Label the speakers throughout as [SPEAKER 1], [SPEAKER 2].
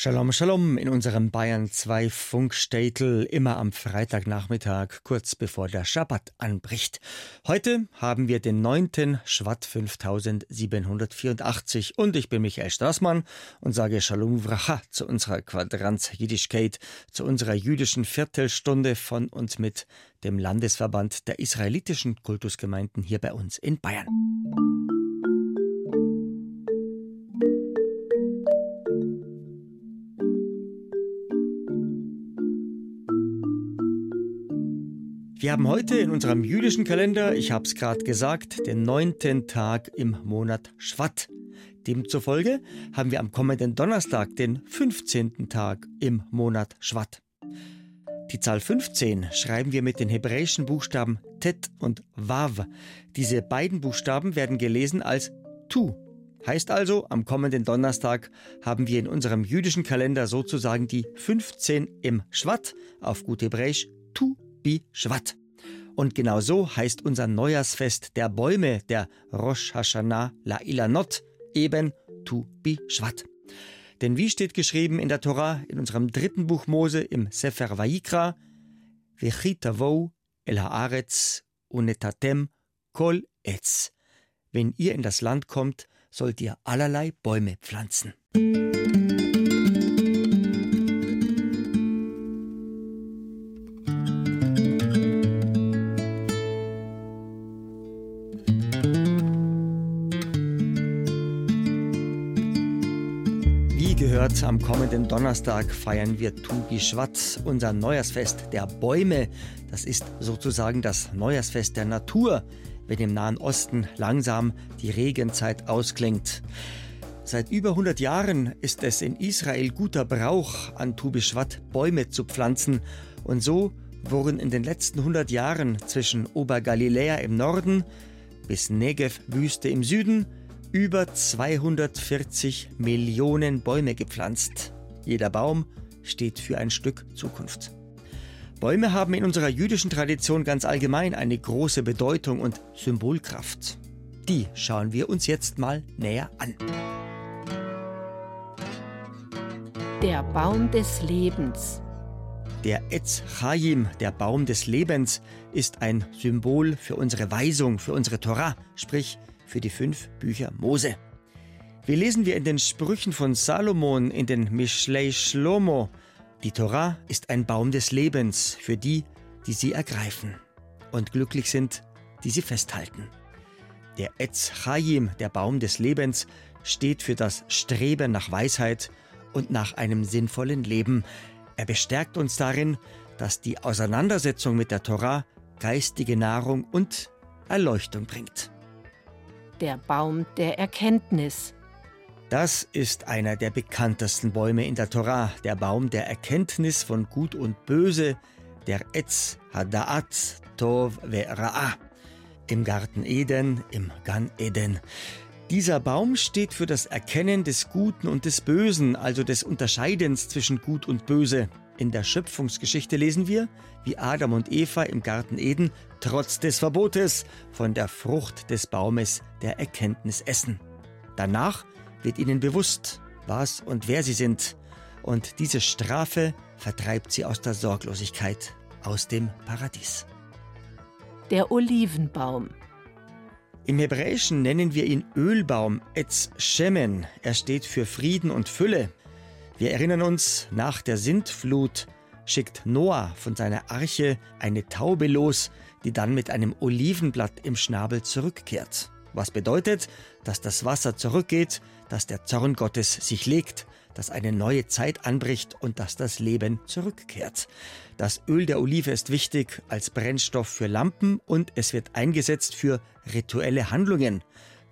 [SPEAKER 1] Shalom, Shalom in unserem Bayern 2 Funkstätel immer am Freitagnachmittag, kurz bevor der Schabbat anbricht. Heute haben wir den 9. Schwatt 5784 und ich bin Michael Straßmann und sage Shalom Vracha zu unserer Quadranz Jiddischkeit, zu unserer jüdischen Viertelstunde von und mit dem Landesverband der israelitischen Kultusgemeinden hier bei uns in Bayern. Wir haben heute in unserem jüdischen Kalender, ich habe es gerade gesagt, den neunten Tag im Monat Schwatt. Demzufolge haben wir am kommenden Donnerstag den 15. Tag im Monat Schwatt. Die Zahl 15 schreiben wir mit den hebräischen Buchstaben Tet und Wav. Diese beiden Buchstaben werden gelesen als Tu. Heißt also, am kommenden Donnerstag haben wir in unserem jüdischen Kalender sozusagen die 15 im Schwatt, auf gut Hebräisch Tu Bi Shvat. Und genau so heißt unser Neujahrsfest der Bäume, der Rosh Hashanah La Ilanot, eben Tu Bi Shvat. Denn wie steht geschrieben in der Tora, in unserem dritten Buch Mose, im Sefer Vayikra, Vechitavou el haaretz unetatem kol etz. Wenn ihr in das Land kommt, sollt ihr allerlei Bäume pflanzen. Gehört, am kommenden Donnerstag feiern wir Tugi Schwat, unser Neujahrsfest der Bäume. Das ist sozusagen das Neujahrsfest der Natur, wenn im Nahen Osten langsam die Regenzeit ausklingt. Seit über 100 Jahren ist es in Israel guter Brauch, an Tu Bishvat Bäume zu pflanzen. Und so wurden in den letzten 100 Jahren zwischen Obergaliläa im Norden bis Negev-Wüste im Süden über 240 Millionen Bäume gepflanzt. Jeder Baum steht für ein Stück Zukunft. Bäume haben in unserer jüdischen Tradition ganz allgemein eine große Bedeutung und Symbolkraft. Die schauen wir uns jetzt mal näher an.
[SPEAKER 2] Der Baum des Lebens.
[SPEAKER 1] Der Etz Chaim, der Baum des Lebens, ist ein Symbol für unsere Weisung, für unsere Torah, sprich für die fünf Bücher Mose. Wie lesen wir in den Sprüchen von Salomon in den Mishlei Shlomo? Die Torah ist ein Baum des Lebens für die, die sie ergreifen und glücklich sind, die sie festhalten. Der Etz Chaim, der Baum des Lebens, steht für das Streben nach Weisheit und nach einem sinnvollen Leben. Er bestärkt uns darin, dass die Auseinandersetzung mit der Torah geistige Nahrung und Erleuchtung bringt
[SPEAKER 2] der Baum der Erkenntnis.
[SPEAKER 1] Das ist einer der bekanntesten Bäume in der Torah, der Baum der Erkenntnis von Gut und Böse, der Etz Hadaat Tov Ve'Ra'a. Im Garten Eden, im Gan Eden. Dieser Baum steht für das Erkennen des Guten und des Bösen, also des Unterscheidens zwischen Gut und Böse. In der Schöpfungsgeschichte lesen wir, wie Adam und Eva im Garten Eden trotz des Verbotes von der Frucht des Baumes der Erkenntnis essen. Danach wird ihnen bewusst, was und wer sie sind, und diese Strafe vertreibt sie aus der Sorglosigkeit, aus dem Paradies.
[SPEAKER 2] Der Olivenbaum.
[SPEAKER 1] Im Hebräischen nennen wir ihn Ölbaum, Etz Shemen. Er steht für Frieden und Fülle. Wir erinnern uns, nach der Sintflut schickt Noah von seiner Arche eine Taube los, die dann mit einem Olivenblatt im Schnabel zurückkehrt. Was bedeutet, dass das Wasser zurückgeht, dass der Zorn Gottes sich legt, dass eine neue Zeit anbricht und dass das Leben zurückkehrt. Das Öl der Olive ist wichtig als Brennstoff für Lampen und es wird eingesetzt für rituelle Handlungen.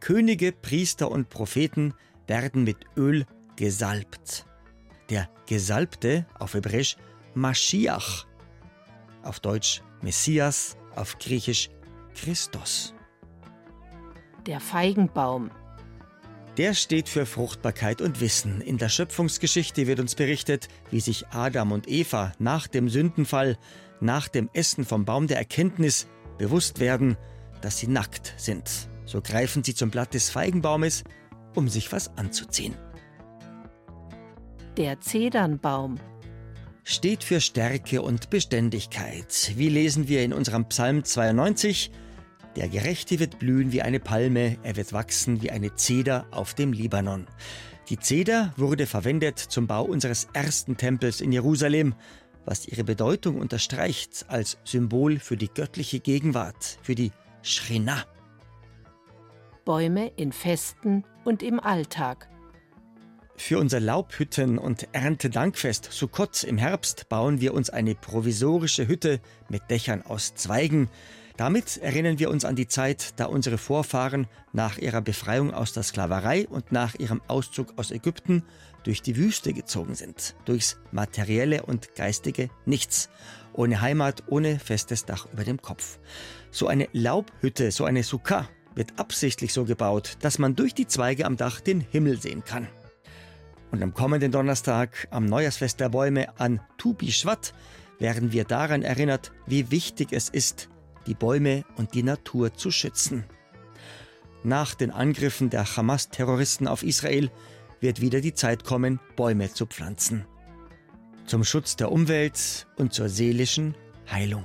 [SPEAKER 1] Könige, Priester und Propheten werden mit Öl gesalbt der Gesalbte, auf Hebräisch Mashiach, auf Deutsch Messias, auf Griechisch Christus.
[SPEAKER 2] Der Feigenbaum.
[SPEAKER 1] Der steht für Fruchtbarkeit und Wissen. In der Schöpfungsgeschichte wird uns berichtet, wie sich Adam und Eva nach dem Sündenfall, nach dem Essen vom Baum der Erkenntnis bewusst werden, dass sie nackt sind. So greifen sie zum Blatt des Feigenbaumes, um sich was anzuziehen.
[SPEAKER 2] Der Zedernbaum
[SPEAKER 1] steht für Stärke und Beständigkeit. Wie lesen wir in unserem Psalm 92? Der Gerechte wird blühen wie eine Palme, er wird wachsen wie eine Zeder auf dem Libanon. Die Zeder wurde verwendet zum Bau unseres ersten Tempels in Jerusalem, was ihre Bedeutung unterstreicht als Symbol für die göttliche Gegenwart, für die Shrina.
[SPEAKER 2] Bäume in Festen und im Alltag.
[SPEAKER 1] Für unser Laubhütten- und Erntedankfest Sukkot im Herbst bauen wir uns eine provisorische Hütte mit Dächern aus Zweigen. Damit erinnern wir uns an die Zeit, da unsere Vorfahren nach ihrer Befreiung aus der Sklaverei und nach ihrem Auszug aus Ägypten durch die Wüste gezogen sind, durchs materielle und geistige Nichts, ohne Heimat, ohne festes Dach über dem Kopf. So eine Laubhütte, so eine Sukkah wird absichtlich so gebaut, dass man durch die Zweige am Dach den Himmel sehen kann. Und am kommenden Donnerstag, am Neujahrsfest der Bäume an Tubi Schwat, werden wir daran erinnert, wie wichtig es ist, die Bäume und die Natur zu schützen. Nach den Angriffen der Hamas-Terroristen auf Israel wird wieder die Zeit kommen, Bäume zu pflanzen. Zum Schutz der Umwelt und zur seelischen Heilung.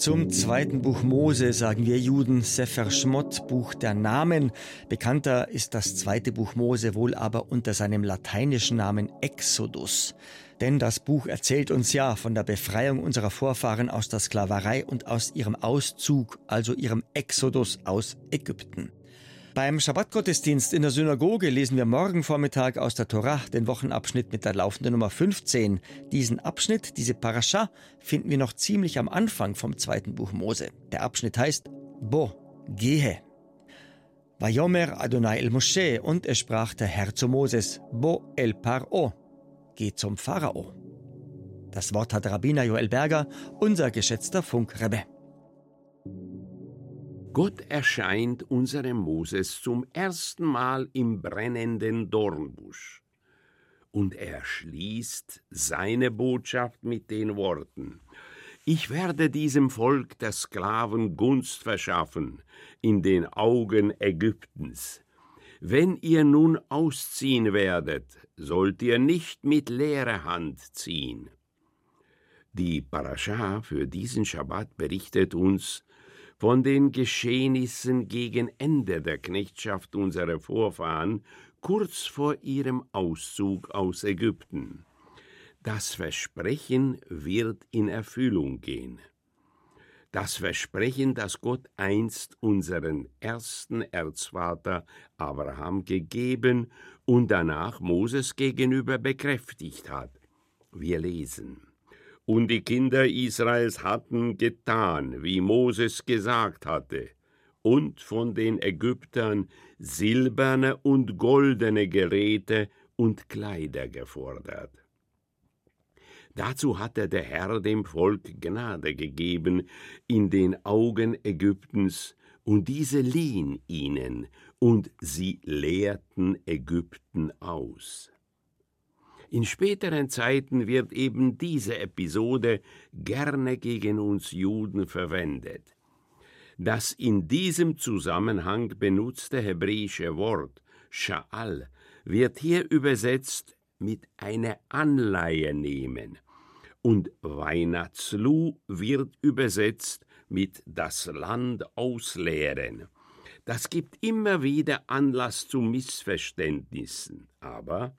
[SPEAKER 1] Zum zweiten Buch Mose sagen wir Juden Sefer Schmott, Buch der Namen. Bekannter ist das zweite Buch Mose wohl aber unter seinem lateinischen Namen Exodus. Denn das Buch erzählt uns ja von der Befreiung unserer Vorfahren aus der Sklaverei und aus ihrem Auszug, also ihrem Exodus aus Ägypten. Beim Schabbatgottesdienst in der Synagoge lesen wir morgen Vormittag aus der Torah den Wochenabschnitt mit der laufenden Nummer 15. Diesen Abschnitt, diese Parascha, finden wir noch ziemlich am Anfang vom zweiten Buch Mose. Der Abschnitt heißt Bo, gehe. Vayomer Adonai el Moshe und es sprach der Herr zu Moses, Bo el Paro, geh zum Pharao. Das Wort hat Rabbiner Joel Berger, unser geschätzter Funkrebbe.
[SPEAKER 3] Gott erscheint unserem Moses zum ersten Mal im brennenden Dornbusch. Und er schließt seine Botschaft mit den Worten Ich werde diesem Volk der Sklaven Gunst verschaffen in den Augen Ägyptens. Wenn ihr nun ausziehen werdet, sollt ihr nicht mit leerer Hand ziehen. Die Parascha für diesen Schabbat berichtet uns, von den Geschehnissen gegen Ende der Knechtschaft unserer Vorfahren kurz vor ihrem Auszug aus Ägypten. Das Versprechen wird in Erfüllung gehen. Das Versprechen, das Gott einst unseren ersten Erzvater Abraham gegeben und danach Moses gegenüber bekräftigt hat. Wir lesen. Und die Kinder Israels hatten getan, wie Moses gesagt hatte, und von den Ägyptern silberne und goldene Geräte und Kleider gefordert. Dazu hatte der Herr dem Volk Gnade gegeben in den Augen Ägyptens, und diese liehen ihnen, und sie lehrten Ägypten aus. In späteren Zeiten wird eben diese Episode gerne gegen uns Juden verwendet. Das in diesem Zusammenhang benutzte hebräische Wort Sha'al wird hier übersetzt mit einer Anleihe nehmen und Weihnachtslou wird übersetzt mit das Land ausleeren. Das gibt immer wieder Anlass zu Missverständnissen, aber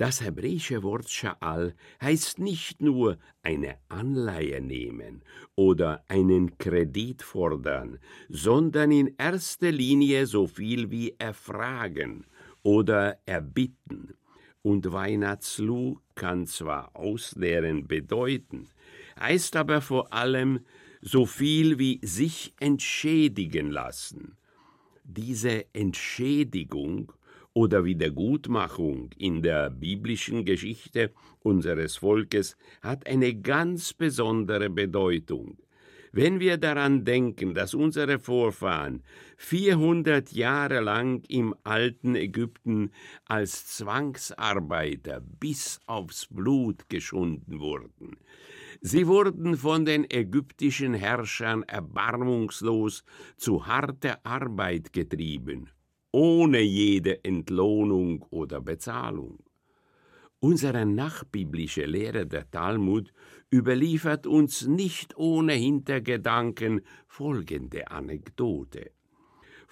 [SPEAKER 3] das hebräische Wort Sha'al heißt nicht nur eine Anleihe nehmen oder einen Kredit fordern, sondern in erster Linie so viel wie erfragen oder erbitten. Und Weihnachtslu kann zwar ausleeren bedeuten, heißt aber vor allem so viel wie sich entschädigen lassen. Diese Entschädigung oder Wiedergutmachung in der biblischen Geschichte unseres Volkes hat eine ganz besondere Bedeutung. Wenn wir daran denken, dass unsere Vorfahren 400 Jahre lang im alten Ägypten als Zwangsarbeiter bis aufs Blut geschunden wurden, sie wurden von den ägyptischen Herrschern erbarmungslos zu harter Arbeit getrieben, ohne jede Entlohnung oder Bezahlung. Unsere nachbiblische Lehre der Talmud überliefert uns nicht ohne Hintergedanken folgende Anekdote.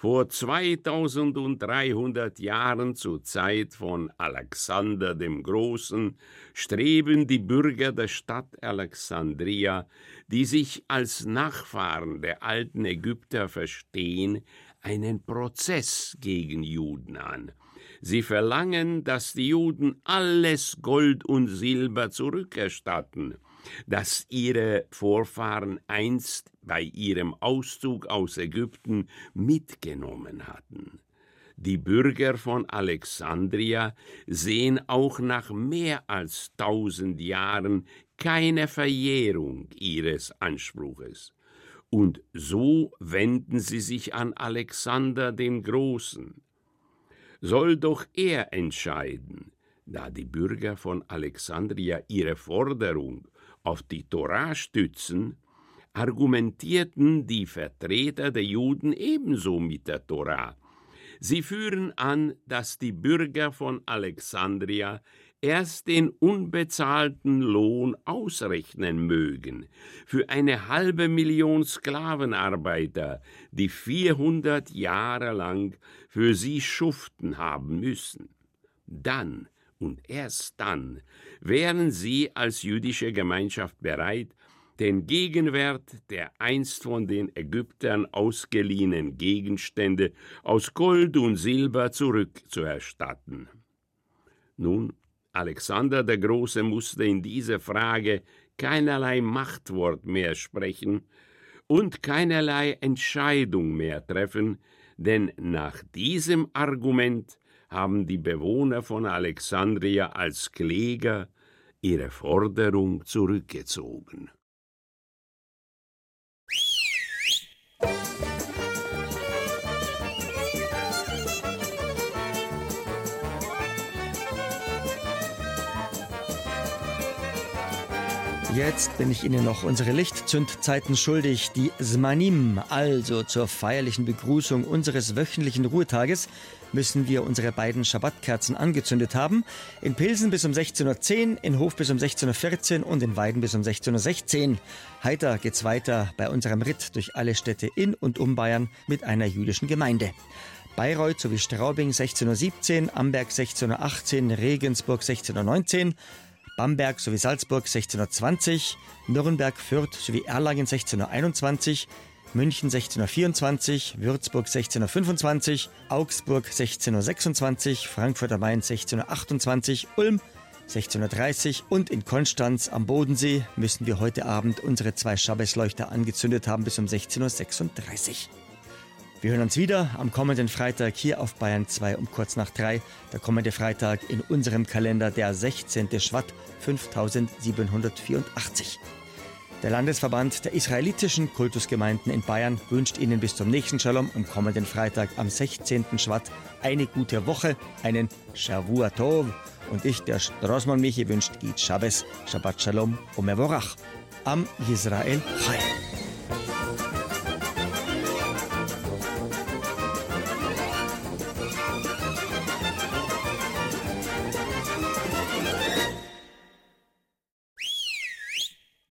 [SPEAKER 3] Vor 2300 Jahren zur Zeit von Alexander dem Großen streben die Bürger der Stadt Alexandria, die sich als Nachfahren der alten Ägypter verstehen, einen Prozess gegen Juden an. Sie verlangen, dass die Juden alles Gold und Silber zurückerstatten, das ihre Vorfahren einst bei ihrem Auszug aus Ägypten mitgenommen hatten. Die Bürger von Alexandria sehen auch nach mehr als tausend Jahren keine Verjährung ihres Anspruches. Und so wenden sie sich an Alexander den Großen soll doch er entscheiden, da die Bürger von Alexandria ihre Forderung auf die Torah stützen, argumentierten die Vertreter der Juden ebenso mit der Torah. Sie führen an, dass die Bürger von Alexandria erst den unbezahlten Lohn ausrechnen mögen für eine halbe Million Sklavenarbeiter, die 400 Jahre lang für sie schuften haben müssen. Dann und erst dann wären sie als jüdische Gemeinschaft bereit, den Gegenwert der einst von den Ägyptern ausgeliehenen Gegenstände aus Gold und Silber zurückzuerstatten. Nun Alexander der Große musste in dieser Frage keinerlei Machtwort mehr sprechen und keinerlei Entscheidung mehr treffen, denn nach diesem Argument haben die Bewohner von Alexandria als Kläger ihre Forderung zurückgezogen.
[SPEAKER 1] Jetzt bin ich Ihnen noch unsere Lichtzündzeiten schuldig, die Smanim, also zur feierlichen Begrüßung unseres wöchentlichen Ruhetages, müssen wir unsere beiden Schabbatkerzen angezündet haben. In Pilsen bis um 16.10 Uhr, in Hof bis um 16.14 Uhr und in Weiden bis um 16.16 Uhr. Heiter geht's weiter bei unserem Ritt durch alle Städte in und um Bayern mit einer jüdischen Gemeinde. Bayreuth sowie Straubing 16.17 Uhr, Amberg 16.18 Uhr, Regensburg 16.19 Uhr, Bamberg sowie Salzburg 1620, Nürnberg, Fürth sowie Erlangen 1621, München 1624, Würzburg 1625, Augsburg 1626, Frankfurt am Main 1628, Ulm 1630 und in Konstanz am Bodensee müssen wir heute Abend unsere zwei Schabbesleuchter angezündet haben bis um 16.36 Uhr. Wir hören uns wieder am kommenden Freitag hier auf Bayern 2 um kurz nach 3. Der kommende Freitag in unserem Kalender der 16. Schwatt 5784. Der Landesverband der israelitischen Kultusgemeinden in Bayern wünscht Ihnen bis zum nächsten Shalom am kommenden Freitag am 16. Schwatt eine gute Woche, einen Shavua Tov. Und ich, der Strosmann Michi, wünscht Git Shabbos, Shabbat Shalom und Mevorach am Israel Chai.